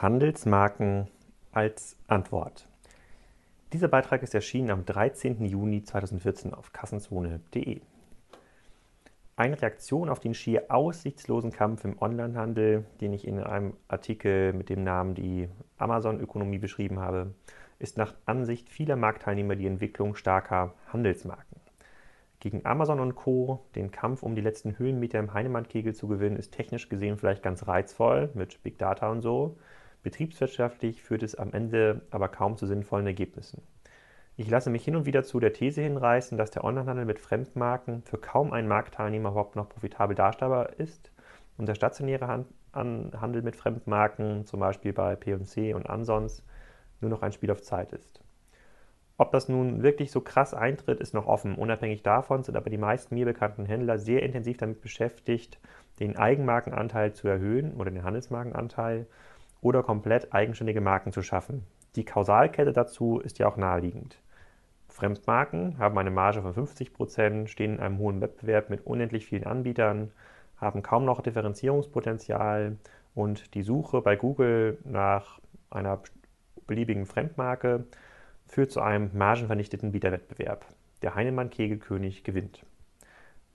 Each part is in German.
Handelsmarken als Antwort. Dieser Beitrag ist erschienen am 13. Juni 2014 auf kassenzone.de. Eine Reaktion auf den schier aussichtslosen Kampf im Onlinehandel, den ich in einem Artikel mit dem Namen die Amazon-Ökonomie beschrieben habe, ist nach Ansicht vieler Marktteilnehmer die Entwicklung starker Handelsmarken. Gegen Amazon und Co. den Kampf um die letzten Höhenmeter im Heinemann-Kegel zu gewinnen, ist technisch gesehen vielleicht ganz reizvoll mit Big Data und so. Betriebswirtschaftlich führt es am Ende aber kaum zu sinnvollen Ergebnissen. Ich lasse mich hin und wieder zu der These hinreißen, dass der Onlinehandel mit Fremdmarken für kaum einen Marktteilnehmer überhaupt noch profitabel darstellbar ist und der stationäre Handel mit Fremdmarken, zum Beispiel bei P&C und Ansons, nur noch ein Spiel auf Zeit ist. Ob das nun wirklich so krass eintritt, ist noch offen. Unabhängig davon sind aber die meisten mir bekannten Händler sehr intensiv damit beschäftigt, den Eigenmarkenanteil zu erhöhen oder den Handelsmarkenanteil oder komplett eigenständige Marken zu schaffen. Die Kausalkette dazu ist ja auch naheliegend. Fremdmarken haben eine Marge von 50 Prozent, stehen in einem hohen Wettbewerb mit unendlich vielen Anbietern, haben kaum noch Differenzierungspotenzial und die Suche bei Google nach einer beliebigen Fremdmarke führt zu einem margenvernichteten Wiederwettbewerb. Der Heinemann-Kegelkönig gewinnt.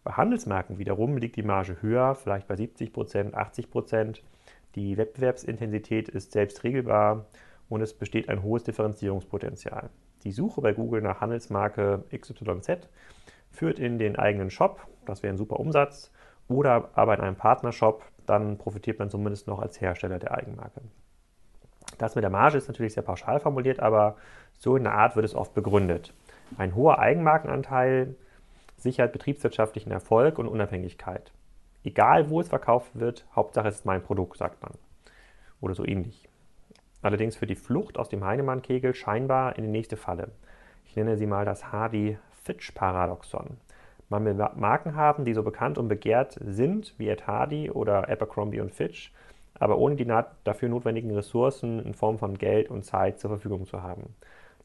Bei Handelsmarken wiederum liegt die Marge höher, vielleicht bei 70 Prozent, 80 Prozent. Die Wettbewerbsintensität ist selbst regelbar und es besteht ein hohes Differenzierungspotenzial. Die Suche bei Google nach Handelsmarke XYZ führt in den eigenen Shop, das wäre ein super Umsatz, oder aber in einem Partnershop, dann profitiert man zumindest noch als Hersteller der Eigenmarke. Das mit der Marge ist natürlich sehr pauschal formuliert, aber so in der Art wird es oft begründet. Ein hoher Eigenmarkenanteil sichert betriebswirtschaftlichen Erfolg und Unabhängigkeit. Egal wo es verkauft wird, Hauptsache es ist mein Produkt, sagt man. Oder so ähnlich. Allerdings führt die Flucht aus dem Heinemann-Kegel scheinbar in die nächste Falle. Ich nenne sie mal das Hardy-Fitch-Paradoxon. Man will Marken haben, die so bekannt und begehrt sind wie Ed Hardy oder Abercrombie und Fitch, aber ohne die dafür notwendigen Ressourcen in Form von Geld und Zeit zur Verfügung zu haben.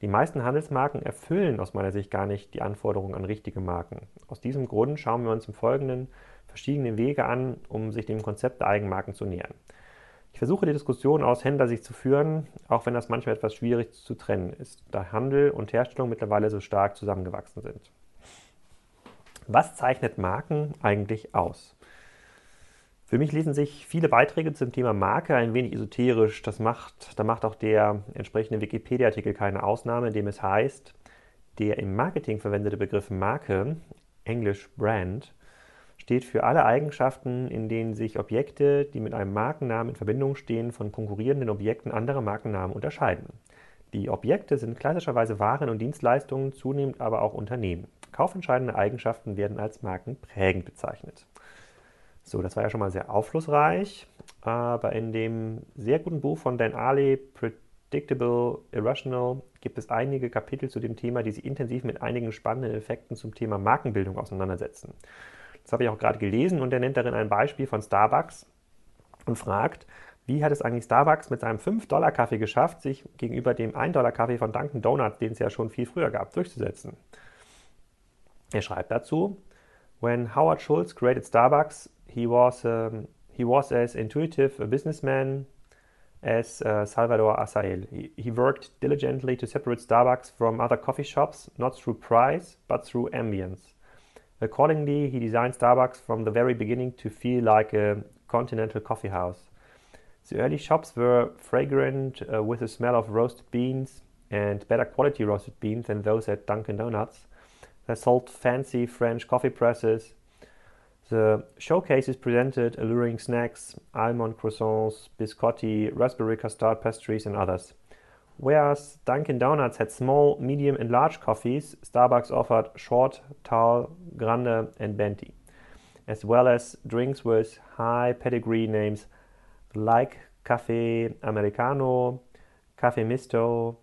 Die meisten Handelsmarken erfüllen aus meiner Sicht gar nicht die Anforderungen an richtige Marken. Aus diesem Grund schauen wir uns im Folgenden verschiedene Wege an, um sich dem Konzept der Eigenmarken zu nähern. Ich versuche die Diskussion aus Händlersicht zu führen, auch wenn das manchmal etwas schwierig zu trennen ist, da Handel und Herstellung mittlerweile so stark zusammengewachsen sind. Was zeichnet Marken eigentlich aus? Für mich lesen sich viele Beiträge zum Thema Marke ein wenig esoterisch. Das macht, da macht auch der entsprechende Wikipedia-Artikel keine Ausnahme, in dem es heißt, der im Marketing verwendete Begriff Marke, englisch Brand, steht für alle Eigenschaften, in denen sich Objekte, die mit einem Markennamen in Verbindung stehen, von konkurrierenden Objekten anderer Markennamen unterscheiden. Die Objekte sind klassischerweise Waren und Dienstleistungen, zunehmend aber auch Unternehmen. Kaufentscheidende Eigenschaften werden als markenprägend bezeichnet. So, das war ja schon mal sehr aufschlussreich, aber in dem sehr guten Buch von Dan Ali, Predictable Irrational, gibt es einige Kapitel zu dem Thema, die sich intensiv mit einigen spannenden Effekten zum Thema Markenbildung auseinandersetzen. Das habe ich auch gerade gelesen und er nennt darin ein Beispiel von Starbucks und fragt, wie hat es eigentlich Starbucks mit seinem 5-Dollar-Kaffee geschafft, sich gegenüber dem 1-Dollar-Kaffee von Dunkin' Donuts, den es ja schon viel früher gab, durchzusetzen? Er schreibt dazu, When Howard Schultz created Starbucks, he was um, he was as intuitive a businessman as uh, Salvador Asael. He, he, worked diligently to separate Starbucks from other coffee shops, not through price, but through ambience. Accordingly, he designed Starbucks from the very beginning to feel like a continental coffee house. The early shops were fragrant uh, with the smell of roasted beans and better quality roasted beans than those at Dunkin' Donuts. They sold fancy French coffee presses, the showcases presented alluring snacks, almond croissants, biscotti, raspberry custard pastries, and others. Whereas Dunkin' Donuts had small, medium, and large coffees, Starbucks offered short, tall, grande, and venti, as well as drinks with high pedigree names like Cafe Americano, Cafe Misto,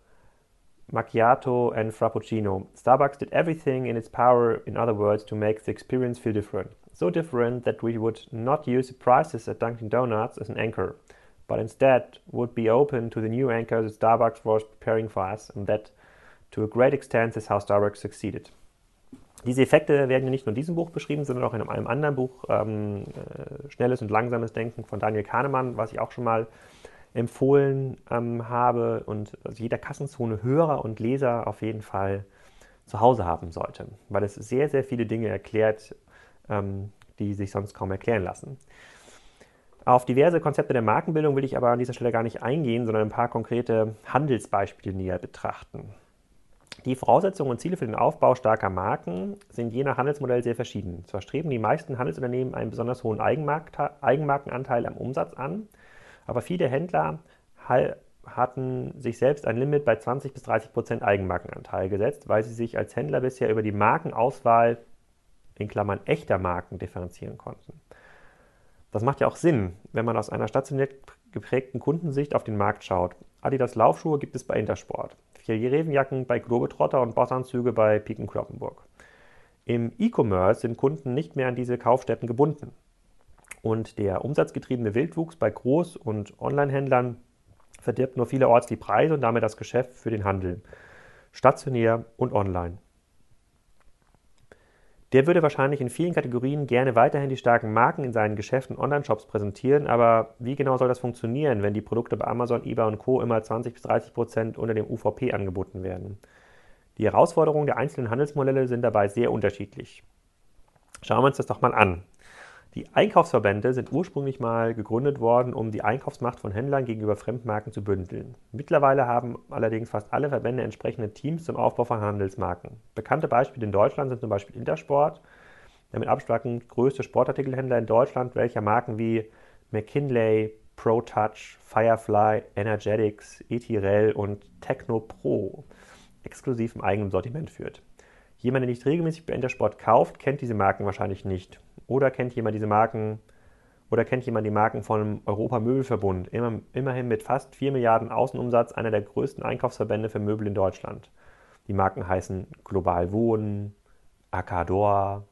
Macchiato, and Frappuccino. Starbucks did everything in its power, in other words, to make the experience feel different so different that we would not use the prices at Dunkin' Donuts as an anchor, but instead would be open to the new anchors that Starbucks was preparing for us, and that to a great extent is how Starbucks succeeded. Diese Effekte werden ja nicht nur in diesem Buch beschrieben, sondern auch in einem anderen Buch, ähm, äh, Schnelles und Langsames Denken von Daniel Kahnemann, was ich auch schon mal empfohlen ähm, habe und jeder Kassenzone Hörer und Leser auf jeden Fall zu Hause haben sollte, weil es sehr, sehr viele Dinge erklärt, ähm, die sich sonst kaum erklären lassen. Auf diverse Konzepte der Markenbildung will ich aber an dieser Stelle gar nicht eingehen, sondern ein paar konkrete Handelsbeispiele näher betrachten. Die Voraussetzungen und Ziele für den Aufbau starker Marken sind je nach Handelsmodell sehr verschieden. Zwar streben die meisten Handelsunternehmen einen besonders hohen Eigenmarkenanteil am Umsatz an, aber viele Händler hatten sich selbst ein Limit bei 20 bis 30 Prozent Eigenmarkenanteil gesetzt, weil sie sich als Händler bisher über die Markenauswahl in Klammern echter Marken differenzieren konnten. Das macht ja auch Sinn, wenn man aus einer stationär geprägten Kundensicht auf den Markt schaut. Adidas Laufschuhe gibt es bei Intersport, Fjällrevenjacken bei Globetrotter und Bossanzüge bei Piken Kloppenburg. Im E-Commerce sind Kunden nicht mehr an diese Kaufstätten gebunden. Und der umsatzgetriebene Wildwuchs bei Groß- und Online-Händlern verdirbt nur vielerorts die Preise und damit das Geschäft für den Handel, stationär und online. Der würde wahrscheinlich in vielen Kategorien gerne weiterhin die starken Marken in seinen Geschäften Online-Shops präsentieren, aber wie genau soll das funktionieren, wenn die Produkte bei Amazon, eBay und Co. immer 20 bis 30 Prozent unter dem UVP angeboten werden? Die Herausforderungen der einzelnen Handelsmodelle sind dabei sehr unterschiedlich. Schauen wir uns das doch mal an. Die Einkaufsverbände sind ursprünglich mal gegründet worden, um die Einkaufsmacht von Händlern gegenüber Fremdmarken zu bündeln. Mittlerweile haben allerdings fast alle Verbände entsprechende Teams zum Aufbau von Handelsmarken. Bekannte Beispiele in Deutschland sind zum Beispiel Intersport, der mit Abstand größte Sportartikelhändler in Deutschland, welcher Marken wie McKinley, ProTouch, Firefly, Energetics, Etirel und Techno Pro exklusiv im eigenen Sortiment führt. Jemand, der nicht regelmäßig bei Intersport kauft, kennt diese Marken wahrscheinlich nicht. Oder kennt jemand diese Marken oder kennt jemand die Marken vom Europa Möbelverbund, immer, immerhin mit fast 4 Milliarden Außenumsatz einer der größten Einkaufsverbände für Möbel in Deutschland. Die Marken heißen Global Wohnen, Acador,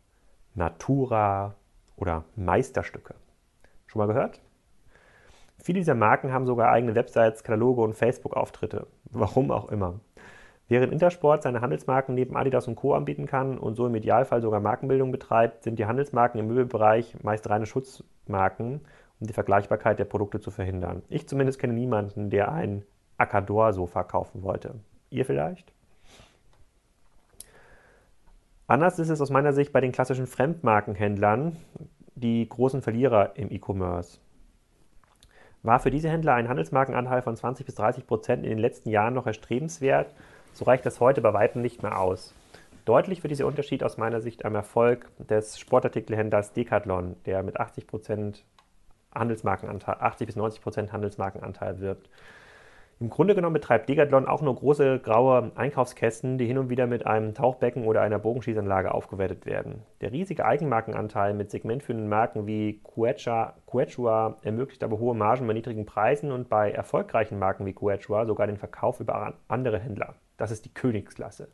Natura oder Meisterstücke. Schon mal gehört? Viele dieser Marken haben sogar eigene Websites, Kataloge und Facebook-Auftritte. Warum auch immer. Während Intersport seine Handelsmarken neben Adidas und Co. anbieten kann und so im Idealfall sogar Markenbildung betreibt, sind die Handelsmarken im Möbelbereich meist reine Schutzmarken, um die Vergleichbarkeit der Produkte zu verhindern. Ich zumindest kenne niemanden, der ein Acador-Sofa kaufen wollte. Ihr vielleicht? Anders ist es aus meiner Sicht bei den klassischen Fremdmarkenhändlern, die großen Verlierer im E-Commerce. War für diese Händler ein Handelsmarkenanteil von 20 bis 30 Prozent in den letzten Jahren noch erstrebenswert, so reicht das heute bei weitem nicht mehr aus. Deutlich wird dieser Unterschied aus meiner Sicht am Erfolg des Sportartikelhändlers Decathlon, der mit 80 Handelsmarkenanteil, 80 bis 90% Handelsmarkenanteil wirbt. Im Grunde genommen betreibt Decathlon auch nur große graue Einkaufskästen, die hin und wieder mit einem Tauchbecken oder einer Bogenschießanlage aufgewertet werden. Der riesige Eigenmarkenanteil mit segmentführenden Marken wie Quechua ermöglicht aber hohe Margen bei niedrigen Preisen und bei erfolgreichen Marken wie Quechua sogar den Verkauf über andere Händler. Das ist die Königsklasse.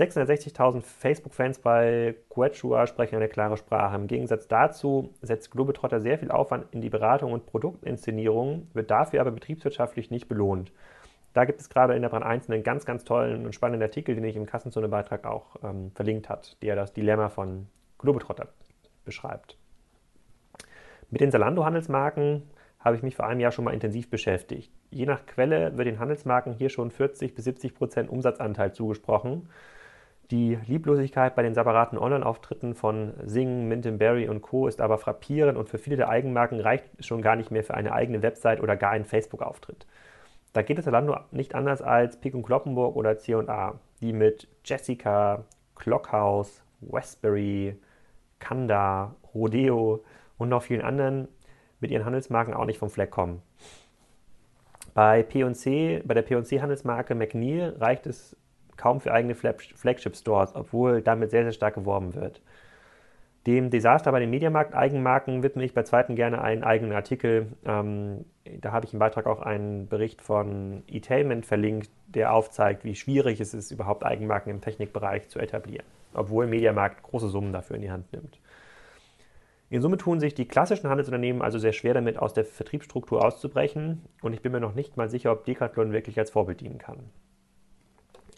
660.000 Facebook-Fans bei Quechua sprechen eine klare Sprache. Im Gegensatz dazu setzt Globetrotter sehr viel Aufwand in die Beratung und Produktinszenierung, wird dafür aber betriebswirtschaftlich nicht belohnt. Da gibt es gerade in der Brand 1 einen ganz, ganz tollen und spannenden Artikel, den ich im Kassenzone-Beitrag auch ähm, verlinkt hat, der das Dilemma von Globetrotter beschreibt. Mit den Salando-Handelsmarken habe ich mich vor einem Jahr schon mal intensiv beschäftigt. Je nach Quelle wird den Handelsmarken hier schon 40 bis 70 Prozent Umsatzanteil zugesprochen. Die Lieblosigkeit bei den separaten Online-Auftritten von Sing, Minton und Co. ist aber frappierend und für viele der Eigenmarken reicht schon gar nicht mehr für eine eigene Website oder gar einen Facebook-Auftritt. Da geht es Zalando nicht anders als Pick und Kloppenburg oder C&A, die mit Jessica, Clockhouse, Westbury, Kanda, Rodeo und noch vielen anderen mit ihren Handelsmarken auch nicht vom Fleck kommen. Bei P&C, bei der P&C-Handelsmarke McNeil reicht es kaum für eigene Flagship-Stores, obwohl damit sehr, sehr stark geworben wird. Dem Desaster bei den Mediamarkt-Eigenmarken widme ich bei zweiten gerne einen eigenen Artikel. Ähm, da habe ich im Beitrag auch einen Bericht von E-Tainment verlinkt, der aufzeigt, wie schwierig es ist, überhaupt Eigenmarken im Technikbereich zu etablieren, obwohl Mediamarkt große Summen dafür in die Hand nimmt. In Summe tun sich die klassischen Handelsunternehmen also sehr schwer damit, aus der Vertriebsstruktur auszubrechen und ich bin mir noch nicht mal sicher, ob Decathlon wirklich als Vorbild dienen kann.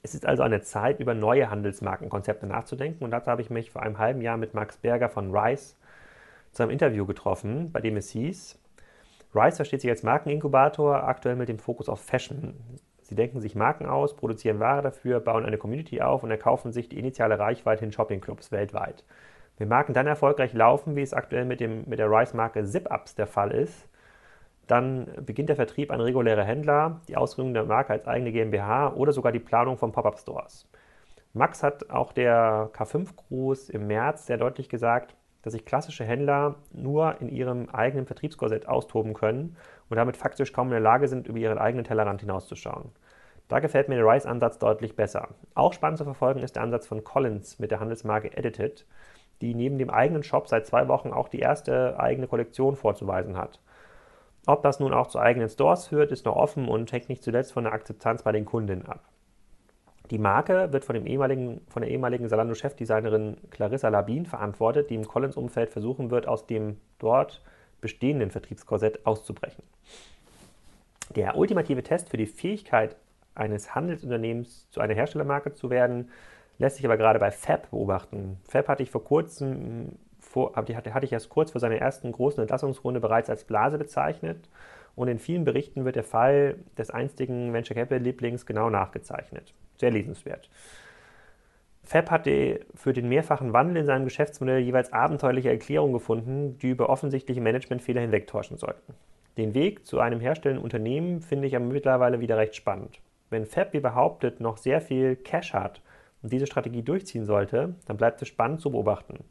Es ist also eine Zeit, über neue Handelsmarkenkonzepte nachzudenken und dazu habe ich mich vor einem halben Jahr mit Max Berger von Rice zu einem Interview getroffen, bei dem es hieß, Rice versteht sich als Markeninkubator, aktuell mit dem Fokus auf Fashion. Sie denken sich Marken aus, produzieren Ware dafür, bauen eine Community auf und erkaufen sich die initiale Reichweite in Shoppingclubs weltweit. Wenn Marken dann erfolgreich laufen, wie es aktuell mit, dem, mit der Rice-Marke Zip-Ups der Fall ist, dann beginnt der Vertrieb an reguläre Händler, die Ausgründung der Marke als eigene GmbH oder sogar die Planung von Pop-Up-Stores. Max hat auch der K5-Gruß im März sehr deutlich gesagt, dass sich klassische Händler nur in ihrem eigenen Vertriebskorsett austoben können und damit faktisch kaum in der Lage sind, über ihren eigenen Tellerrand hinauszuschauen. Da gefällt mir der Rice-Ansatz deutlich besser. Auch spannend zu verfolgen ist der Ansatz von Collins mit der Handelsmarke Edited, die neben dem eigenen Shop seit zwei Wochen auch die erste eigene Kollektion vorzuweisen hat. Ob das nun auch zu eigenen Stores führt, ist noch offen und hängt nicht zuletzt von der Akzeptanz bei den Kundinnen ab. Die Marke wird von, dem ehemaligen, von der ehemaligen Salando-Chefdesignerin Clarissa Labin verantwortet, die im Collins-Umfeld versuchen wird, aus dem dort bestehenden Vertriebskorsett auszubrechen. Der ultimative Test für die Fähigkeit eines Handelsunternehmens zu einer Herstellermarke zu werden, lässt sich aber gerade bei Fab beobachten. Fab hatte ich vor kurzem, vor, hatte, hatte ich erst kurz vor seiner ersten großen Entlassungsrunde bereits als Blase bezeichnet und in vielen Berichten wird der Fall des einstigen Venture Capital Lieblings genau nachgezeichnet. Sehr lesenswert. Fab hatte für den mehrfachen Wandel in seinem Geschäftsmodell jeweils abenteuerliche Erklärungen gefunden, die über offensichtliche Managementfehler hinwegtäuschen sollten. Den Weg zu einem herstellenden Unternehmen finde ich aber mittlerweile wieder recht spannend. Wenn Fab, wie behauptet, noch sehr viel Cash hat und diese Strategie durchziehen sollte, dann bleibt es spannend zu beobachten.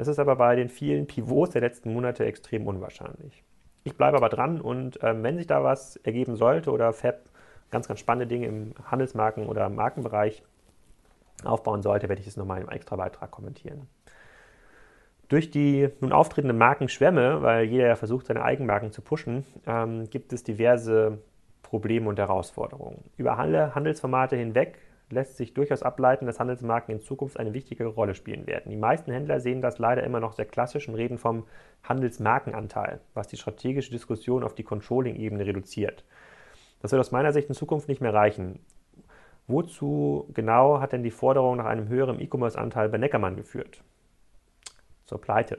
Das ist aber bei den vielen Pivots der letzten Monate extrem unwahrscheinlich. Ich bleibe aber dran und äh, wenn sich da was ergeben sollte oder Fab ganz, ganz spannende Dinge im Handelsmarken- oder Markenbereich aufbauen sollte, werde ich es nochmal im Extra-Beitrag kommentieren. Durch die nun auftretenden Markenschwämme, weil jeder ja versucht, seine Eigenmarken zu pushen, ähm, gibt es diverse Probleme und Herausforderungen. Über alle Handelsformate hinweg lässt sich durchaus ableiten, dass Handelsmarken in Zukunft eine wichtigere Rolle spielen werden. Die meisten Händler sehen das leider immer noch sehr klassisch und reden vom Handelsmarkenanteil, was die strategische Diskussion auf die Controlling-Ebene reduziert. Das wird aus meiner Sicht in Zukunft nicht mehr reichen. Wozu genau hat denn die Forderung nach einem höheren E-Commerce-Anteil bei Neckermann geführt? Zur Pleite.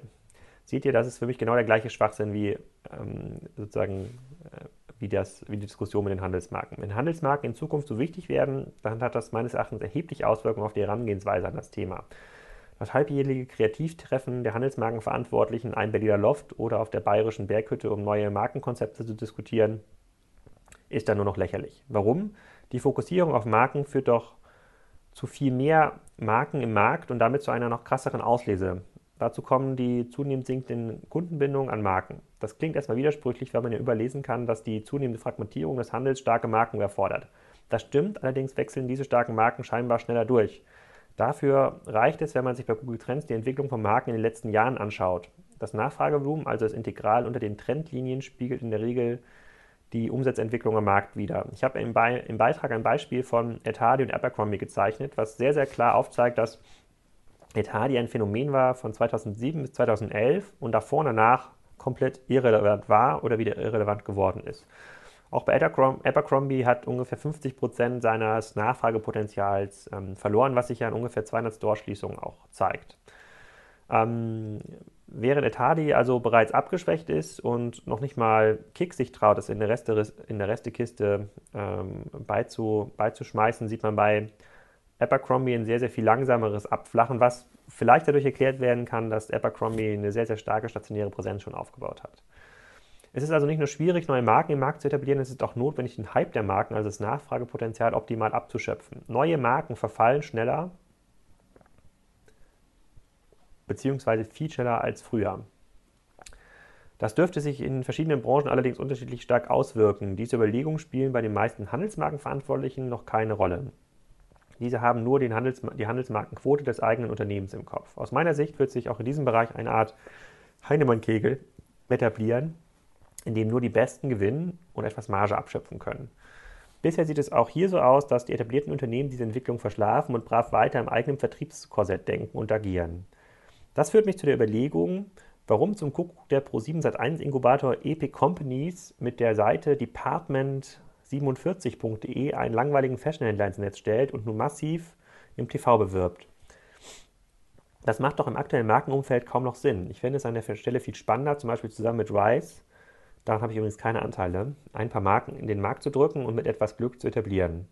Seht ihr, das ist für mich genau der gleiche Schwachsinn wie ähm, sozusagen äh, wie, das, wie die Diskussion mit den Handelsmarken. Wenn Handelsmarken in Zukunft so wichtig werden, dann hat das meines Erachtens erheblich Auswirkungen auf die Herangehensweise an das Thema. Das halbjährliche Kreativtreffen der Handelsmarkenverantwortlichen, ein Berliner Loft oder auf der bayerischen Berghütte, um neue Markenkonzepte zu diskutieren, ist dann nur noch lächerlich. Warum? Die Fokussierung auf Marken führt doch zu viel mehr Marken im Markt und damit zu einer noch krasseren Auslese Dazu kommen die zunehmend sinkenden Kundenbindungen an Marken. Das klingt erstmal widersprüchlich, weil man ja überlesen kann, dass die zunehmende Fragmentierung des Handels starke Marken erfordert. Das stimmt, allerdings wechseln diese starken Marken scheinbar schneller durch. Dafür reicht es, wenn man sich bei Google Trends die Entwicklung von Marken in den letzten Jahren anschaut. Das Nachfragevolumen, also das Integral unter den Trendlinien, spiegelt in der Regel die Umsatzentwicklung am Markt wieder. Ich habe im, Be im Beitrag ein Beispiel von Etadi und Abercrombie gezeichnet, was sehr, sehr klar aufzeigt, dass Etadi ein Phänomen war von 2007 bis 2011 und davor und danach komplett irrelevant war oder wieder irrelevant geworden ist. Auch bei Abercrombie hat ungefähr 50 Prozent seines Nachfragepotenzials ähm, verloren, was sich ja in ungefähr 200 Store-Schließungen auch zeigt. Ähm, während Etadi also bereits abgeschwächt ist und noch nicht mal Kick sich traut, es in der, Reste, in ähm, beizu, beizuschmeißen, sieht man bei Abercrombie ein sehr, sehr viel langsameres Abflachen, was vielleicht dadurch erklärt werden kann, dass Abercrombie eine sehr, sehr starke stationäre Präsenz schon aufgebaut hat. Es ist also nicht nur schwierig, neue Marken im Markt zu etablieren, es ist auch notwendig, den Hype der Marken, also das Nachfragepotenzial, optimal abzuschöpfen. Neue Marken verfallen schneller beziehungsweise viel schneller als früher. Das dürfte sich in verschiedenen Branchen allerdings unterschiedlich stark auswirken. Diese Überlegungen spielen bei den meisten Handelsmarkenverantwortlichen noch keine Rolle. Diese haben nur Handels die Handelsmarkenquote des eigenen Unternehmens im Kopf. Aus meiner Sicht wird sich auch in diesem Bereich eine Art Heinemann-Kegel etablieren, in dem nur die Besten gewinnen und etwas Marge abschöpfen können. Bisher sieht es auch hier so aus, dass die etablierten Unternehmen diese Entwicklung verschlafen und brav weiter im eigenen Vertriebskorsett denken und agieren. Das führt mich zu der Überlegung, warum zum Kuckuck der Pro7 Sat1 Inkubator Epic Companies mit der Seite Department 47.de einen langweiligen Fashionhändler ins Netz stellt und nun massiv im TV bewirbt. Das macht doch im aktuellen Markenumfeld kaum noch Sinn. Ich fände es an der Stelle viel spannender, zum Beispiel zusammen mit Rice, daran habe ich übrigens keine Anteile, ein paar Marken in den Markt zu drücken und mit etwas Glück zu etablieren.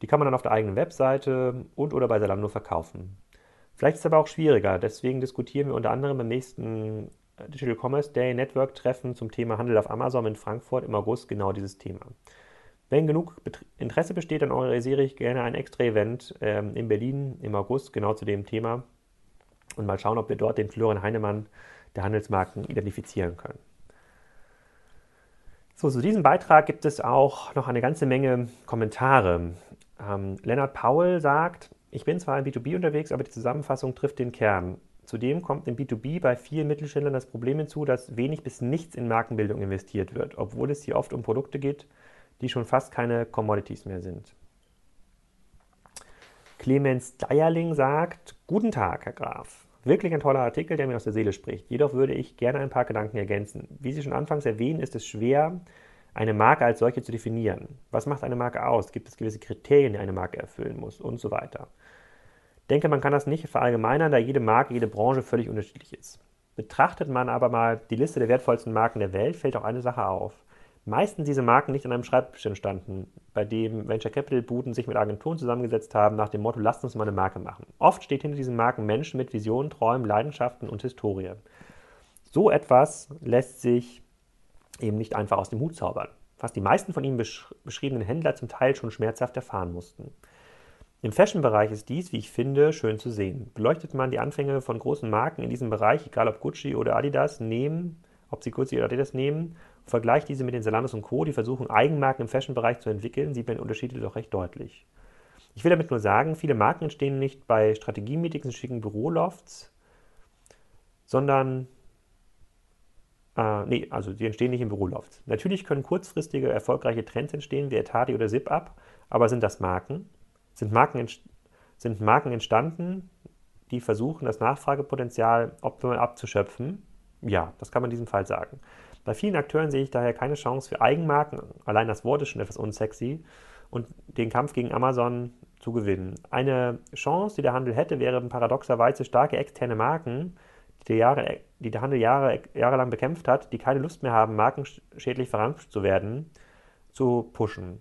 Die kann man dann auf der eigenen Webseite und oder bei Zalando verkaufen. Vielleicht ist es aber auch schwieriger, deswegen diskutieren wir unter anderem beim nächsten äh, Digital Commerce Day Network Treffen zum Thema Handel auf Amazon in Frankfurt im August genau dieses Thema. Wenn genug Interesse besteht, dann organisiere ich gerne ein extra Event ähm, in Berlin im August genau zu dem Thema und mal schauen, ob wir dort den Florian Heinemann der Handelsmarken identifizieren können. So, zu diesem Beitrag gibt es auch noch eine ganze Menge Kommentare. Ähm, Lennart Paul sagt, ich bin zwar im B2B unterwegs, aber die Zusammenfassung trifft den Kern. Zudem kommt im B2B bei vielen Mittelständlern das Problem hinzu, dass wenig bis nichts in Markenbildung investiert wird, obwohl es hier oft um Produkte geht, die schon fast keine Commodities mehr sind. Clemens Deierling sagt, Guten Tag, Herr Graf. Wirklich ein toller Artikel, der mir aus der Seele spricht. Jedoch würde ich gerne ein paar Gedanken ergänzen. Wie Sie schon anfangs erwähnen, ist es schwer, eine Marke als solche zu definieren. Was macht eine Marke aus? Gibt es gewisse Kriterien, die eine Marke erfüllen muss und so weiter. Ich denke, man kann das nicht verallgemeinern, da jede Marke, jede Branche völlig unterschiedlich ist. Betrachtet man aber mal die Liste der wertvollsten Marken der Welt, fällt auch eine Sache auf. Meistens diese Marken nicht an einem Schreibtisch entstanden, bei dem Venture Capital Buden sich mit Agenturen zusammengesetzt haben nach dem Motto, lasst uns mal eine Marke machen. Oft steht hinter diesen Marken Menschen mit Visionen, Träumen, Leidenschaften und Historie. So etwas lässt sich eben nicht einfach aus dem Hut zaubern, was die meisten von ihm besch beschriebenen Händler zum Teil schon schmerzhaft erfahren mussten. Im Fashion-Bereich ist dies, wie ich finde, schön zu sehen. Beleuchtet man die Anfänge von großen Marken in diesem Bereich, egal ob Gucci oder Adidas nehmen, ob sie Gucci oder Adidas nehmen, vergleicht diese mit den Zalanos und Co., die versuchen, Eigenmarken im Fashion-Bereich zu entwickeln, sieht man Unterschiede doch recht deutlich. Ich will damit nur sagen, viele Marken entstehen nicht bei Strategie-Meetings in schicken Bürolofts, sondern äh, nee, also sie entstehen nicht im Bürolofts. Natürlich können kurzfristige, erfolgreiche Trends entstehen, wie Etati oder Zip-Up, aber sind das Marken? Sind Marken, sind Marken entstanden, die versuchen, das Nachfragepotenzial optimal abzuschöpfen? Ja, das kann man in diesem Fall sagen. Bei vielen Akteuren sehe ich daher keine Chance für Eigenmarken, allein das Wort ist schon etwas unsexy, und den Kampf gegen Amazon zu gewinnen. Eine Chance, die der Handel hätte, wäre paradoxerweise starke externe Marken, die der, Jahre, die der Handel Jahre, jahrelang bekämpft hat, die keine Lust mehr haben, markenschädlich verramscht zu werden, zu pushen.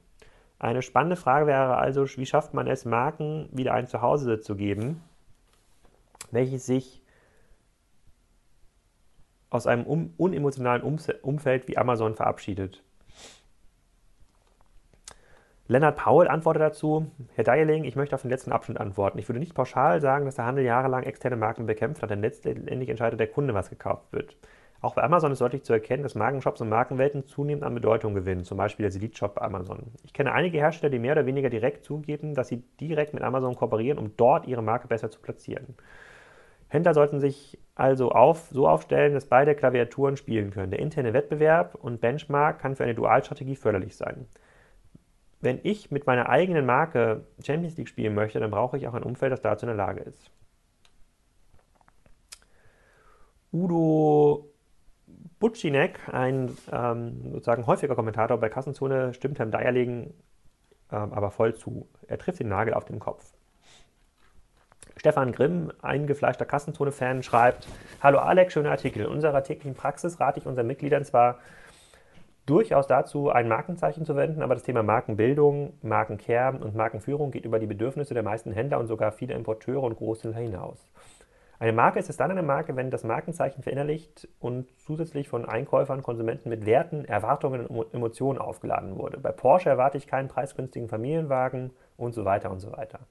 Eine spannende Frage wäre also, wie schafft man es, Marken wieder ein Zuhause zu geben, welches sich aus einem um, unemotionalen Umfeld wie Amazon verabschiedet. Lennart Paul antwortet dazu, Herr Deierling, ich möchte auf den letzten Abschnitt antworten. Ich würde nicht pauschal sagen, dass der Handel jahrelang externe Marken bekämpft hat, denn letztendlich entscheidet der Kunde, was gekauft wird. Auch bei Amazon ist deutlich zu erkennen, dass Markenshops und Markenwelten zunehmend an Bedeutung gewinnen, zum Beispiel der Elite-Shop bei Amazon. Ich kenne einige Hersteller, die mehr oder weniger direkt zugeben, dass sie direkt mit Amazon kooperieren, um dort ihre Marke besser zu platzieren. Händler sollten sich also auf, so aufstellen, dass beide Klaviaturen spielen können. Der interne Wettbewerb und Benchmark kann für eine Dualstrategie förderlich sein wenn ich mit meiner eigenen Marke Champions League spielen möchte, dann brauche ich auch ein Umfeld, das dazu in der Lage ist. Udo Butchinek, ein ähm, sozusagen häufiger Kommentator bei Kassenzone, stimmt Herrn Deierlegen ähm, aber voll zu. Er trifft den Nagel auf den Kopf. Stefan Grimm, eingefleischter Kassenzone-Fan, schreibt: Hallo Alex, schöner Artikel. In unserer täglichen Praxis rate ich unseren Mitgliedern zwar durchaus dazu, ein Markenzeichen zu wenden, aber das Thema Markenbildung, Markencare und Markenführung geht über die Bedürfnisse der meisten Händler und sogar vieler Importeure und Großhändler hinaus. Eine Marke ist es dann eine Marke, wenn das Markenzeichen verinnerlicht und zusätzlich von Einkäufern, Konsumenten mit Werten, Erwartungen und Emotionen aufgeladen wurde. Bei Porsche erwarte ich keinen preisgünstigen Familienwagen und so weiter und so weiter.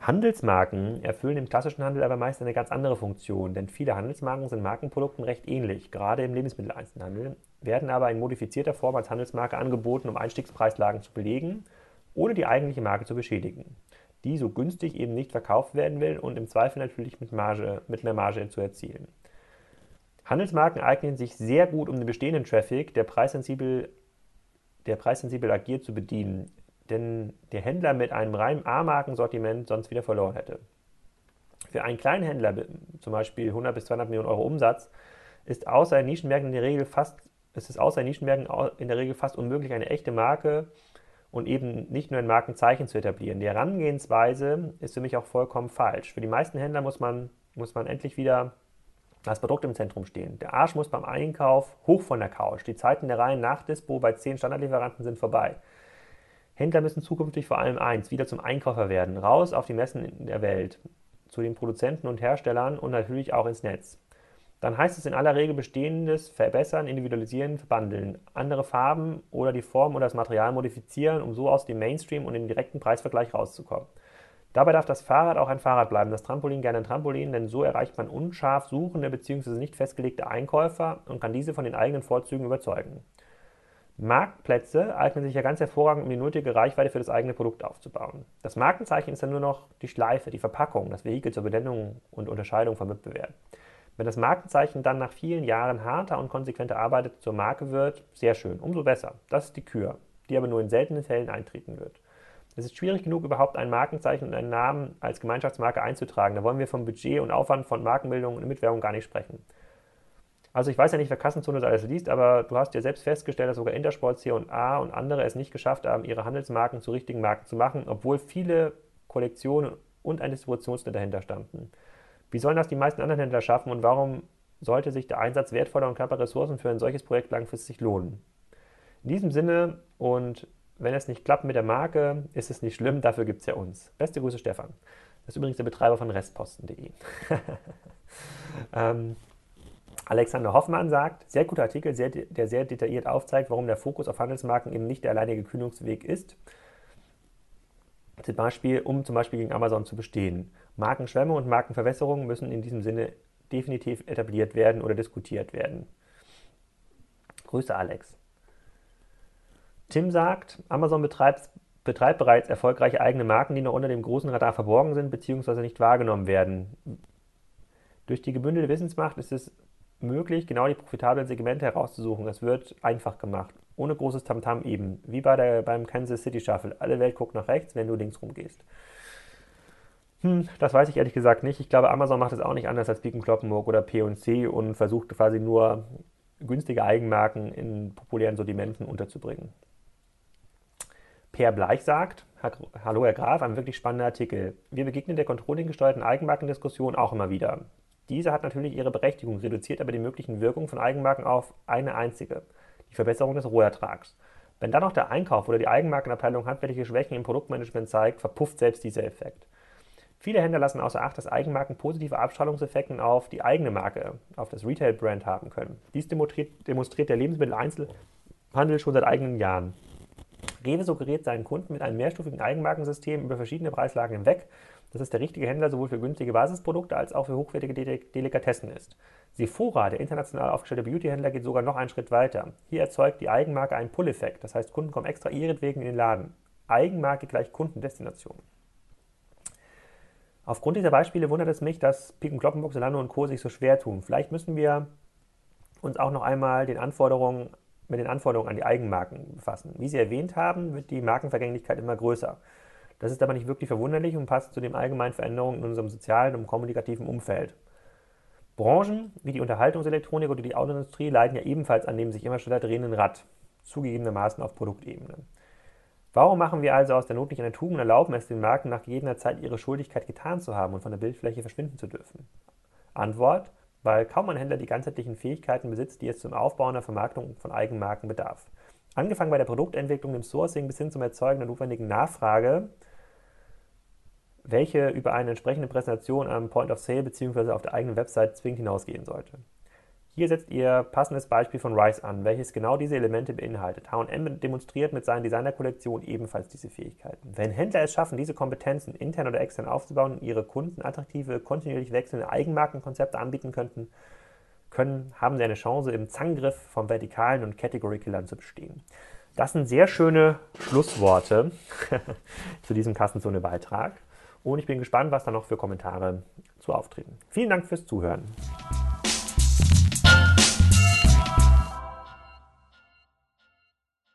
Handelsmarken erfüllen im klassischen Handel aber meist eine ganz andere Funktion, denn viele Handelsmarken sind Markenprodukten recht ähnlich, gerade im Lebensmitteleinzelhandel, werden aber in modifizierter Form als Handelsmarke angeboten, um Einstiegspreislagen zu belegen, ohne die eigentliche Marke zu beschädigen, die so günstig eben nicht verkauft werden will und im Zweifel natürlich mit, Marge, mit mehr Marge zu erzielen. Handelsmarken eignen sich sehr gut, um den bestehenden Traffic, der preissensibel, der preissensibel agiert, zu bedienen, denn der Händler mit einem reinen A-Markensortiment sonst wieder verloren hätte. Für einen kleinen Händler, zum Beispiel 100 bis 200 Millionen Euro Umsatz, ist außer Nischenmärkten in der Regel fast es ist außer Nischenmärkten in der Regel fast unmöglich, eine echte Marke und eben nicht nur ein Markenzeichen zu etablieren. Die Herangehensweise ist für mich auch vollkommen falsch. Für die meisten Händler muss man, muss man endlich wieder das Produkt im Zentrum stehen. Der Arsch muss beim Einkauf hoch von der Couch. Die Zeiten der Reihen nach Dispo bei 10 Standardlieferanten sind vorbei. Händler müssen zukünftig vor allem eins, wieder zum Einkäufer werden, raus auf die Messen der Welt, zu den Produzenten und Herstellern und natürlich auch ins Netz. Dann heißt es in aller Regel bestehendes verbessern, individualisieren, verbandeln, andere Farben oder die Form oder das Material modifizieren, um so aus dem Mainstream und dem direkten Preisvergleich rauszukommen. Dabei darf das Fahrrad auch ein Fahrrad bleiben, das Trampolin gerne ein Trampolin, denn so erreicht man unscharf suchende bzw. nicht festgelegte Einkäufer und kann diese von den eigenen Vorzügen überzeugen. Marktplätze eignen sich ja ganz hervorragend, um die nötige Reichweite für das eigene Produkt aufzubauen. Das Markenzeichen ist dann nur noch die Schleife, die Verpackung, das Vehikel zur Benennung und Unterscheidung vom Wettbewerb. Wenn das Markenzeichen dann nach vielen Jahren harter und konsequenter Arbeit zur Marke wird, sehr schön, umso besser. Das ist die Kür, die aber nur in seltenen Fällen eintreten wird. Es ist schwierig genug, überhaupt ein Markenzeichen und einen Namen als Gemeinschaftsmarke einzutragen. Da wollen wir vom Budget und Aufwand von Markenbildung und Mitwerbung gar nicht sprechen. Also ich weiß ja nicht, wer Kassenzone das alles liest, aber du hast ja selbst festgestellt, dass sogar Intersport, C&A und andere es nicht geschafft haben, ihre Handelsmarken zu richtigen Marken zu machen, obwohl viele Kollektionen und ein Distributionsnetz dahinter standen. Wie sollen das die meisten anderen Händler schaffen und warum sollte sich der Einsatz wertvoller und knapper Ressourcen für ein solches Projekt langfristig lohnen? In diesem Sinne und wenn es nicht klappt mit der Marke, ist es nicht schlimm, dafür gibt es ja uns. Beste Grüße, Stefan. Das ist übrigens der Betreiber von restposten.de. ähm, Alexander Hoffmann sagt, sehr guter Artikel, sehr, der sehr detailliert aufzeigt, warum der Fokus auf Handelsmarken eben nicht der alleinige Kühlungsweg ist. Zum Beispiel, um zum Beispiel gegen Amazon zu bestehen. Markenschwämme und Markenverwässerung müssen in diesem Sinne definitiv etabliert werden oder diskutiert werden. Grüße Alex. Tim sagt, Amazon betreibt, betreibt bereits erfolgreiche eigene Marken, die noch unter dem großen Radar verborgen sind bzw. nicht wahrgenommen werden. Durch die gebündelte Wissensmacht ist es möglich, genau die profitablen Segmente herauszusuchen. Es wird einfach gemacht, ohne großes Tamtam -Tam eben, wie bei der, beim Kansas City Shuffle. Alle Welt guckt nach rechts, wenn du links rumgehst. Hm, das weiß ich ehrlich gesagt nicht. Ich glaube, Amazon macht es auch nicht anders als Beacon Kloppenburg oder P&C und versucht quasi nur günstige Eigenmarken in populären Sortimenten unterzubringen. Per Bleich sagt, Hallo Herr Graf, ein wirklich spannender Artikel. Wir begegnen der controlling-gesteuerten Eigenmarkendiskussion auch immer wieder. Diese hat natürlich ihre Berechtigung, reduziert aber die möglichen Wirkungen von Eigenmarken auf eine einzige, die Verbesserung des Rohertrags. Wenn dann noch der Einkauf oder die Eigenmarkenabteilung handwerkliche Schwächen im Produktmanagement zeigt, verpufft selbst dieser Effekt. Viele Händler lassen außer Acht, dass Eigenmarken positive Abstrahlungseffekte auf die eigene Marke, auf das Retail-Brand haben können. Dies demonstriert, demonstriert der Lebensmitteleinzelhandel schon seit eigenen Jahren. Rewe suggeriert seinen Kunden mit einem mehrstufigen Eigenmarkensystem über verschiedene Preislagen hinweg, dass es der richtige Händler sowohl für günstige Basisprodukte als auch für hochwertige Delikatessen ist. Sephora, der international aufgestellte Beautyhändler, geht sogar noch einen Schritt weiter. Hier erzeugt die Eigenmarke einen Pull-Effekt, das heißt, Kunden kommen extra ihretwegen in den Laden. Eigenmarke gleich Kundendestination. Aufgrund dieser Beispiele wundert es mich, dass Piken Kloppenburg, Solano und Co. sich so schwer tun. Vielleicht müssen wir uns auch noch einmal den Anforderungen mit den Anforderungen an die Eigenmarken befassen. Wie Sie erwähnt haben, wird die Markenvergänglichkeit immer größer. Das ist aber nicht wirklich verwunderlich und passt zu den allgemeinen Veränderungen in unserem sozialen und kommunikativen Umfeld. Branchen wie die Unterhaltungselektronik oder die Autoindustrie leiden ja ebenfalls an dem sich immer schneller drehenden Rad, zugegebenermaßen auf Produktebene. Warum machen wir also aus der Not nicht eine Tugend und erlauben es den Marken nach gegebener Zeit ihre Schuldigkeit getan zu haben und von der Bildfläche verschwinden zu dürfen? Antwort: weil kaum ein Händler die ganzheitlichen Fähigkeiten besitzt, die es zum Aufbau einer Vermarktung von Eigenmarken bedarf. Angefangen bei der Produktentwicklung, dem Sourcing bis hin zum Erzeugen der notwendigen Nachfrage, welche über eine entsprechende Präsentation am Point of Sale bzw. auf der eigenen Website zwingend hinausgehen sollte. Hier setzt ihr passendes Beispiel von Rice an, welches genau diese Elemente beinhaltet. H&M demonstriert mit seinen Designerkollektionen ebenfalls diese Fähigkeiten. Wenn Händler es schaffen, diese Kompetenzen intern oder extern aufzubauen und ihre Kunden attraktive, kontinuierlich wechselnde Eigenmarkenkonzepte anbieten könnten, können, haben sie eine Chance, im Zanggriff von Vertikalen und Category-Killern zu bestehen. Das sind sehr schöne Schlussworte zu diesem Kassenzone-Beitrag. Und ich bin gespannt, was da noch für Kommentare zu auftreten. Vielen Dank fürs Zuhören.